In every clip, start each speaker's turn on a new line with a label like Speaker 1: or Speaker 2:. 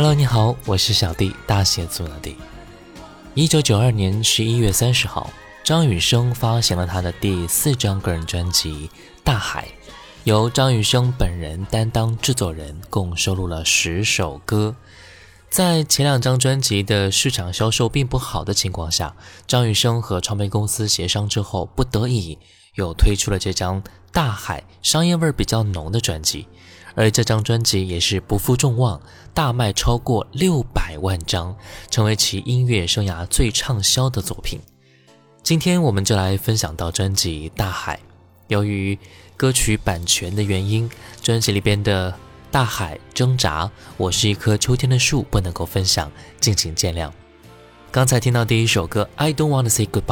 Speaker 1: Hello，你好，我是小弟，大写字母的弟。一九九二年十一月三十号，张雨生发行了他的第四张个人专辑《大海》，由张雨生本人担当制作人，共收录了十首歌。在前两张专辑的市场销售并不好的情况下，张雨生和唱片公司协商之后，不得已又推出了这张《大海》，商业味儿比较浓的专辑。而这张专辑也是不负众望，大卖超过六百万张，成为其音乐生涯最畅销的作品。今天我们就来分享到专辑《大海》。由于歌曲版权的原因，专辑里边的《大海挣扎》《我是一棵秋天的树》不能够分享，敬请见谅。刚才听到第一首歌《I Don't Want to Say Goodbye》，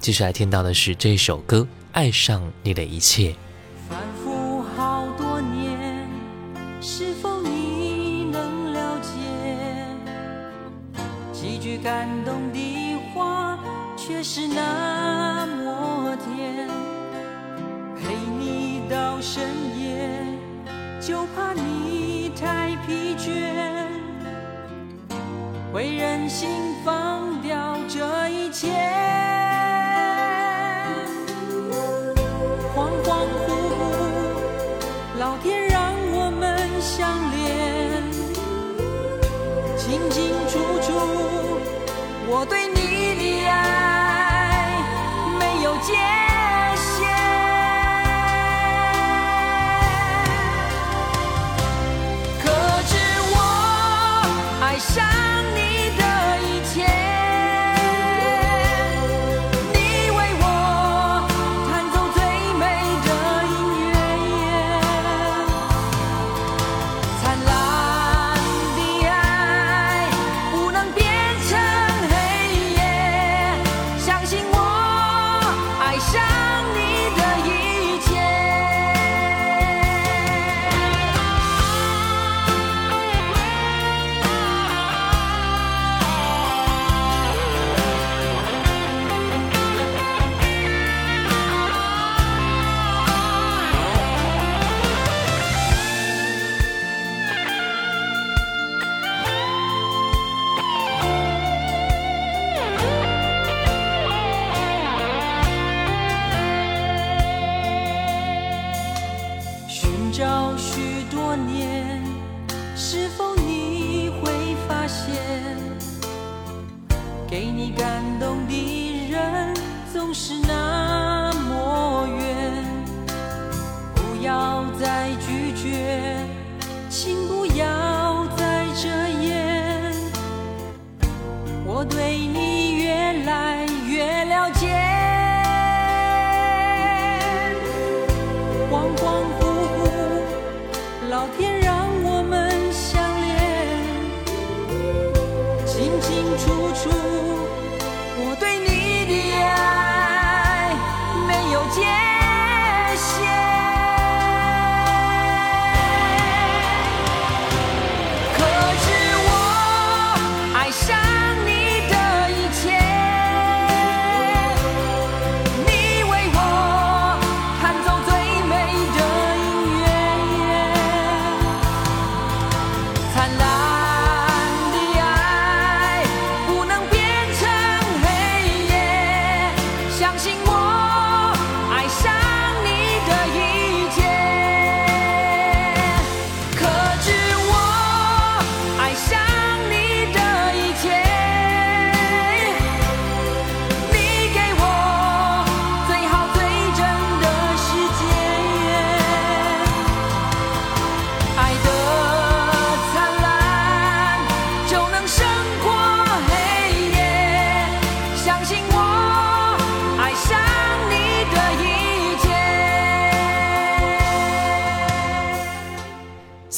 Speaker 1: 接下来听到的是这首歌《爱上你的一切》。
Speaker 2: 几句感动的话，却是那么甜。陪你到深夜，就怕你太疲倦，会任性放掉这一切。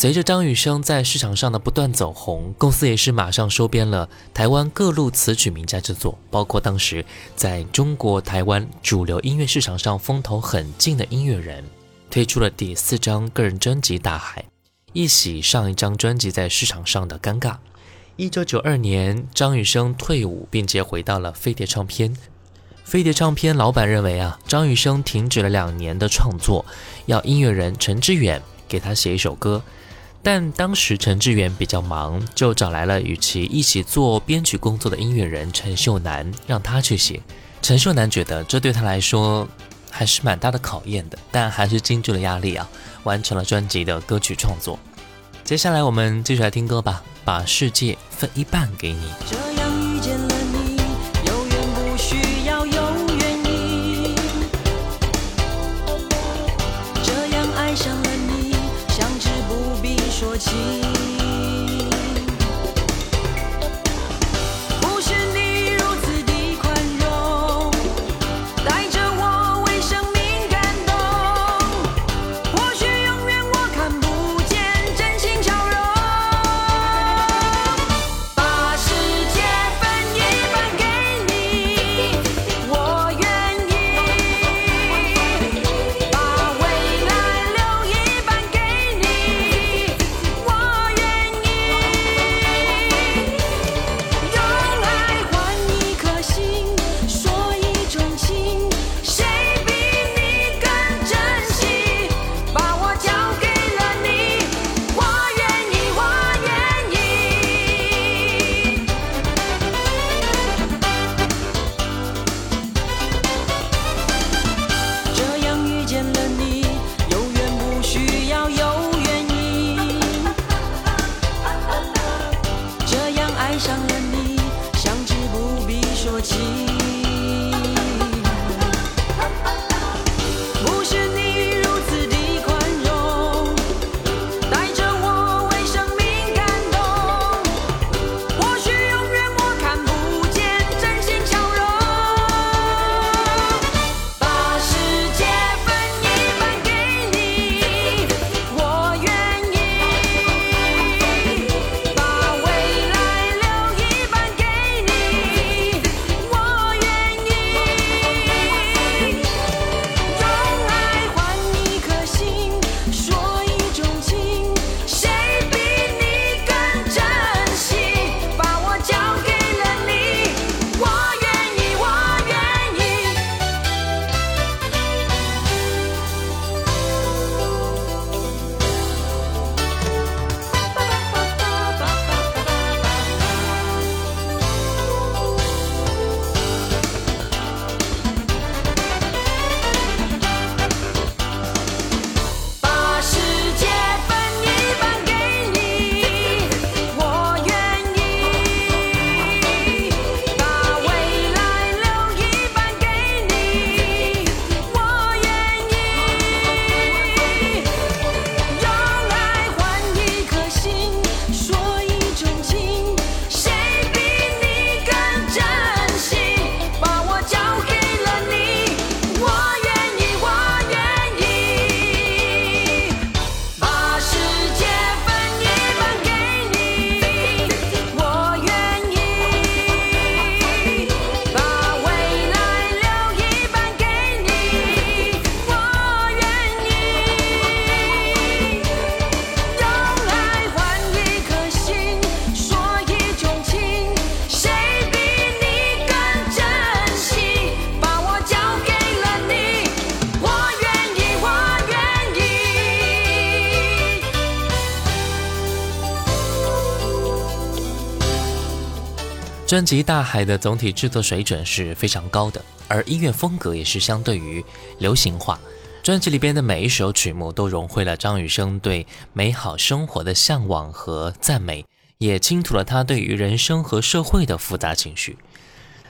Speaker 1: 随着张雨生在市场上的不断走红，公司也是马上收编了台湾各路词曲名家之作，包括当时在中国台湾主流音乐市场上风头很劲的音乐人，推出了第四张个人专辑《大海》，一洗上一张专辑在市场上的尴尬。一九九二年，张雨生退伍，并且回到了飞碟唱片。飞碟唱片老板认为啊，张雨生停止了两年的创作，要音乐人陈志远给他写一首歌。但当时陈志远比较忙，就找来了与其一起做编曲工作的音乐人陈秀楠，让他去写。陈秀楠觉得这对他来说还是蛮大的考验的，但还是经住了压力啊，完成了专辑的歌曲创作。接下来我们继续来听歌吧，把世界分一半给你。
Speaker 2: 这样遇见了只要有原因。这样爱上了你相知不必说起
Speaker 1: 专辑《大海》的总体制作水准是非常高的，而音乐风格也是相对于流行化。专辑里边的每一首曲目都融汇了张雨生对美好生活的向往和赞美，也倾吐了他对于人生和社会的复杂情绪。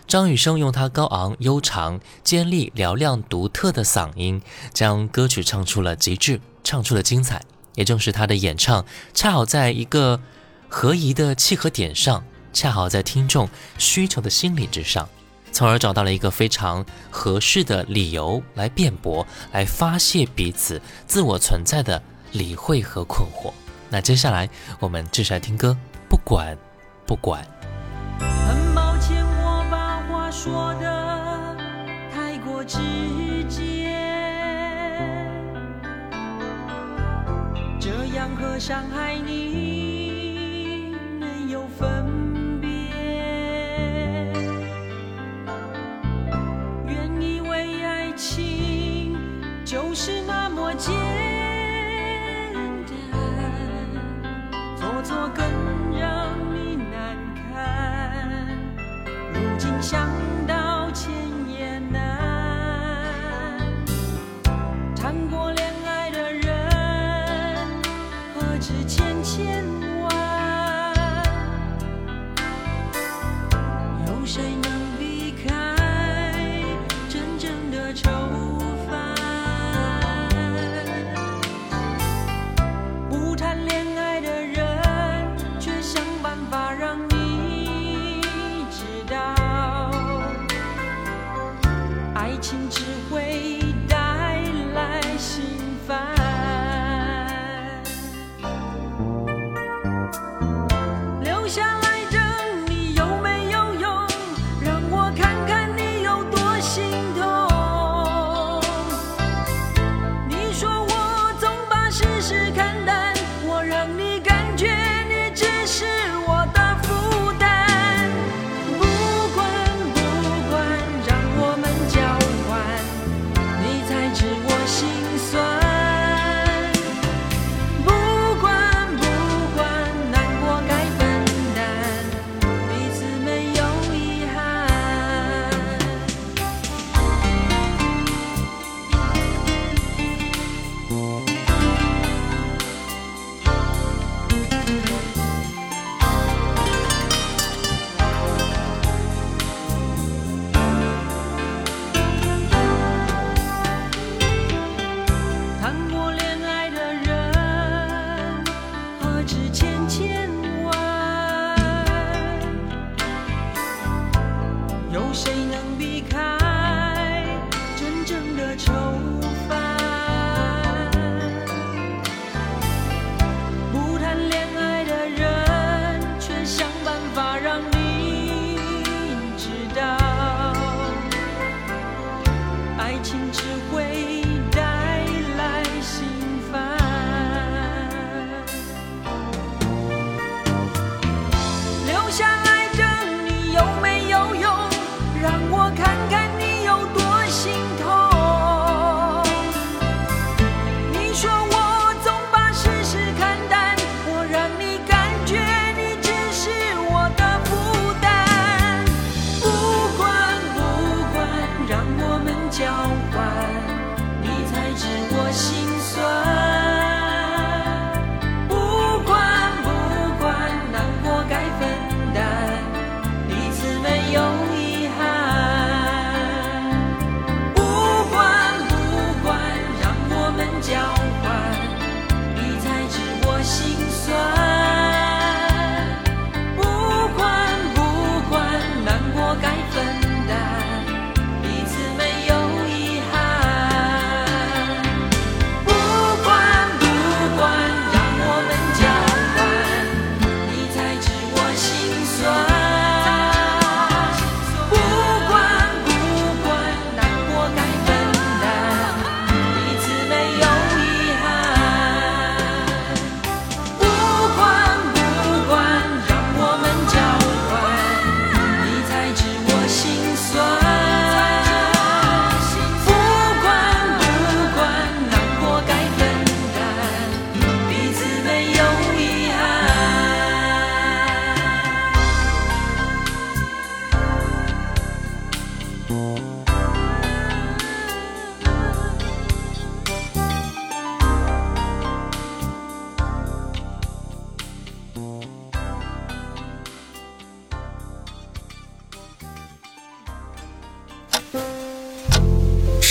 Speaker 1: 张雨生用他高昂、悠长、尖利、嘹亮、独特的嗓音，将歌曲唱出了极致，唱出了精彩。也正是他的演唱，恰好在一个合宜的契合点上。恰好在听众需求的心理之上，从而找到了一个非常合适的理由来辩驳，来发泄彼此自我存在的理会和困惑。那接下来我们继续来听歌，不管不管。
Speaker 2: 很抱歉，我把话说的太过直接，这样和伤害你是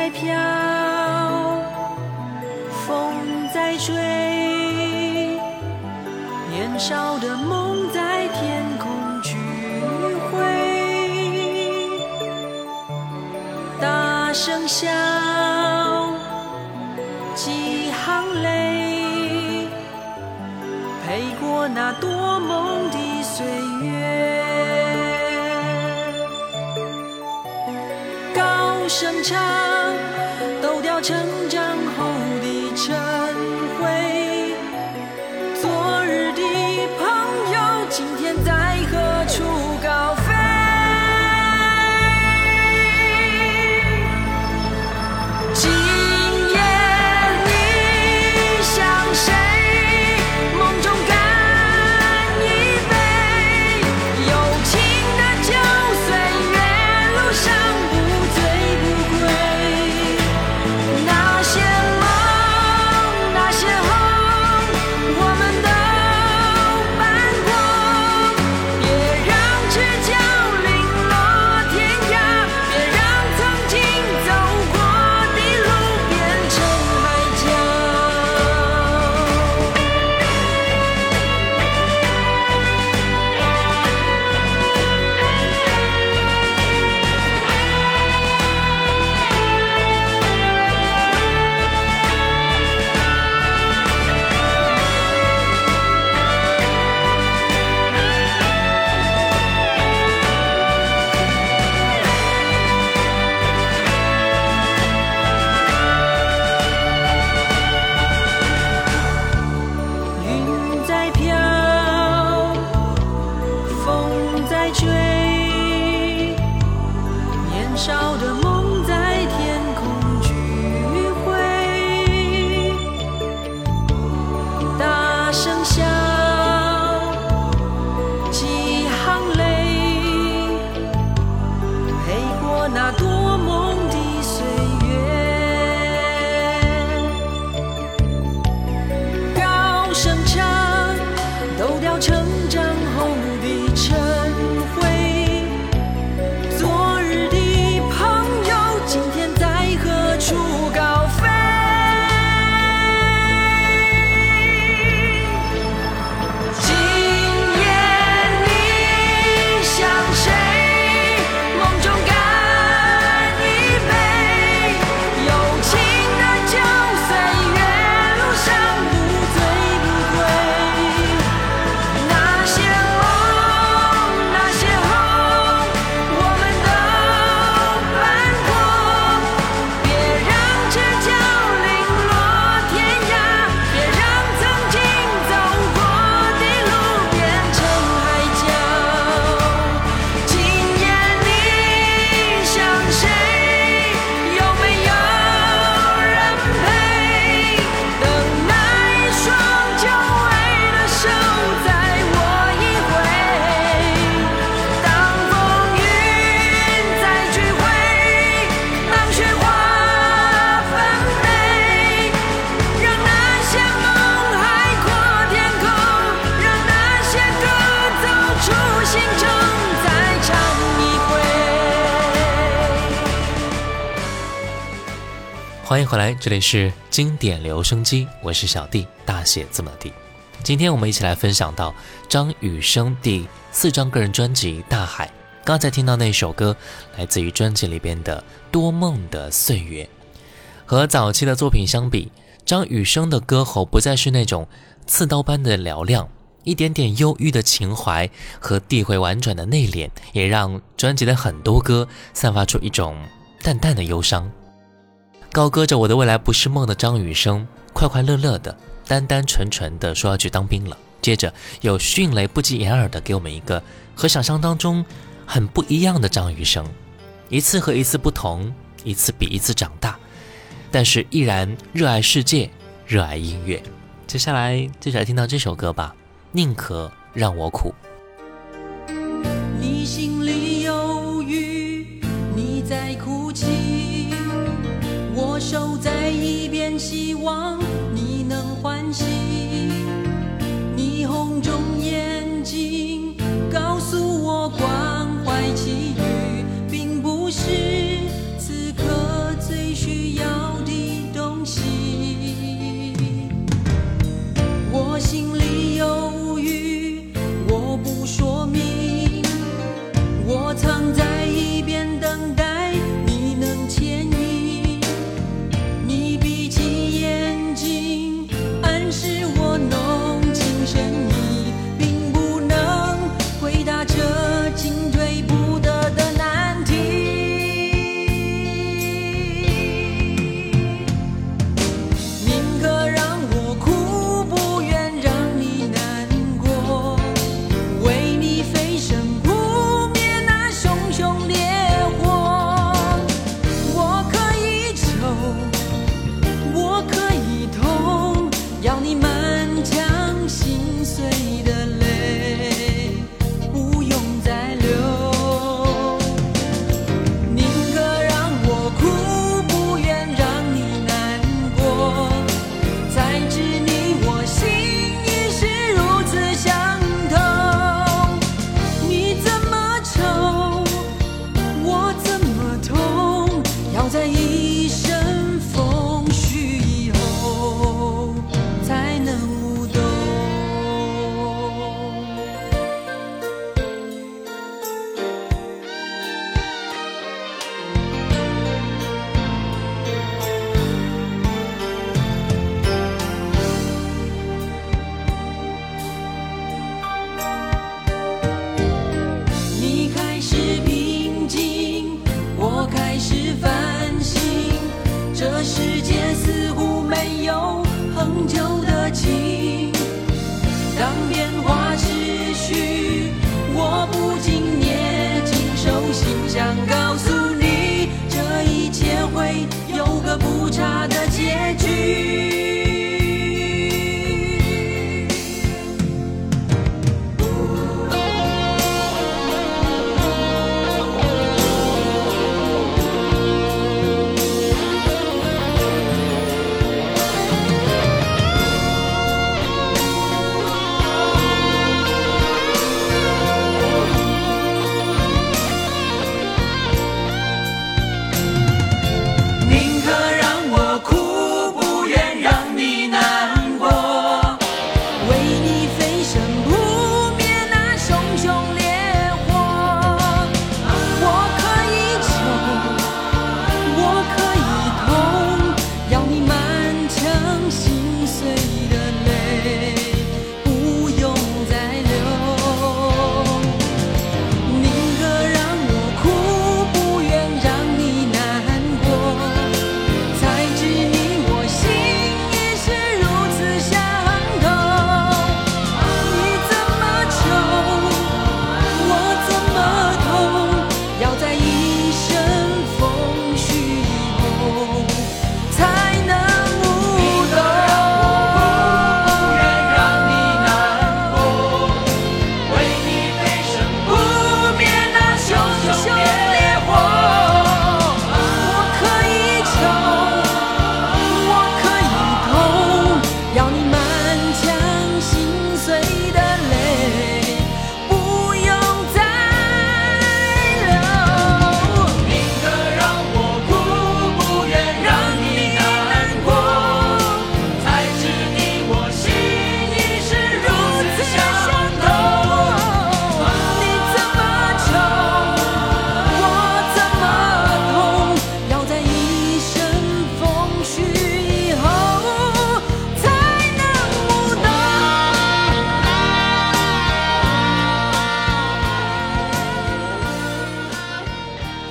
Speaker 2: 在飘，风在吹，年少的梦在天空聚会。大声笑，几行泪，陪过那多梦的岁月。高声唱。成长后的车。
Speaker 1: 欢迎回来，这里是经典留声机，我是小弟，大写字母的弟。今天我们一起来分享到张雨生第四张个人专辑《大海》刚才听到那首歌，来自于专辑里边的《多梦的岁月》。和早期的作品相比，张雨生的歌喉不再是那种刺刀般的嘹亮，一点点忧郁的情怀和递回婉转的内敛，也让专辑的很多歌散发出一种淡淡的忧伤。高歌着我的未来不是梦的张雨生，快快乐乐的，单单纯纯的说要去当兵了。接着有迅雷不及掩耳的给我们一个和想象当中很不一样的张雨生，一次和一次不同，一次比一次长大。但是依然热爱世界，热爱音乐。接下来就来听到这首歌吧，宁可让我苦。
Speaker 2: 你心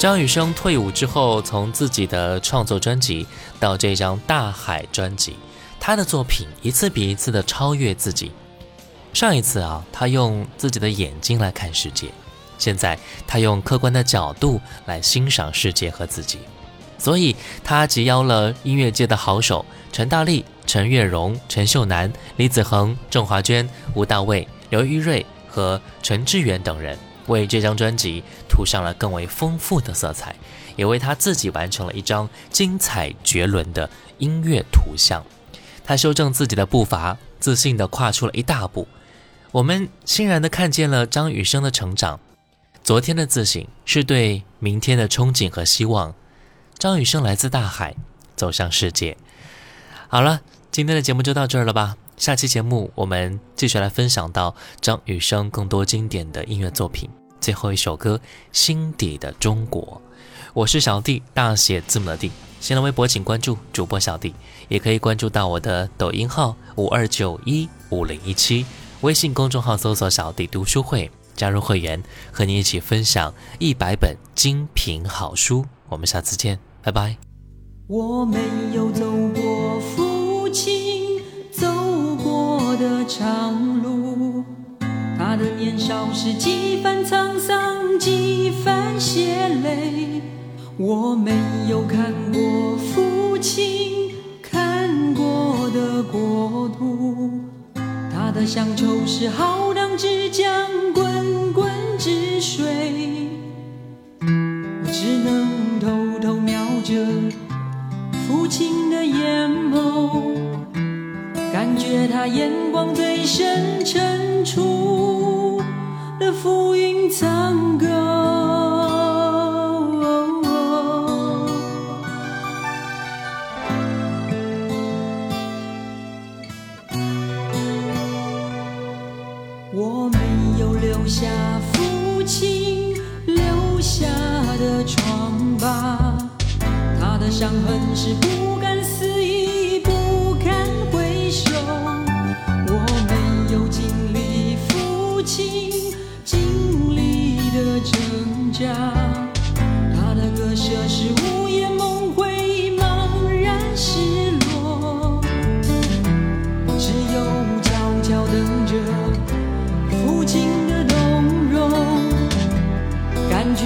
Speaker 1: 张雨生退伍之后，从自己的创作专辑到这张《大海》专辑，他的作品一次比一次的超越自己。上一次啊，他用自己的眼睛来看世界，现在他用客观的角度来欣赏世界和自己。所以，他集邀了音乐界的好手陈大力、陈月荣、陈秀楠、李子恒、郑华娟、吴大卫、刘玉瑞和陈志远等人。为这张专辑涂上了更为丰富的色彩，也为他自己完成了一张精彩绝伦的音乐图像。他修正自己的步伐，自信地跨出了一大步。我们欣然地看见了张雨生的成长。昨天的自省是对明天的憧憬和希望。张雨生来自大海，走向世界。好了，今天的节目就到这儿了吧。下期节目我们继续来分享到张雨生更多经典的音乐作品。最后一首歌《心底的中国》，我是小弟，大写字母的弟。新浪微博请关注主播小弟，也可以关注到我的抖音号五二九一五零一七，微信公众号搜索“小弟读书会”，加入会员，和你一起分享一百本精品好书。我们下次见，拜拜。
Speaker 2: 我没有走过父亲走过的长路。的年少时几番沧桑，几番血泪。我没有看过父亲看过的国土。他的乡愁是浩荡之江，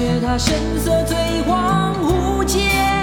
Speaker 2: 却他神色最恍惚间。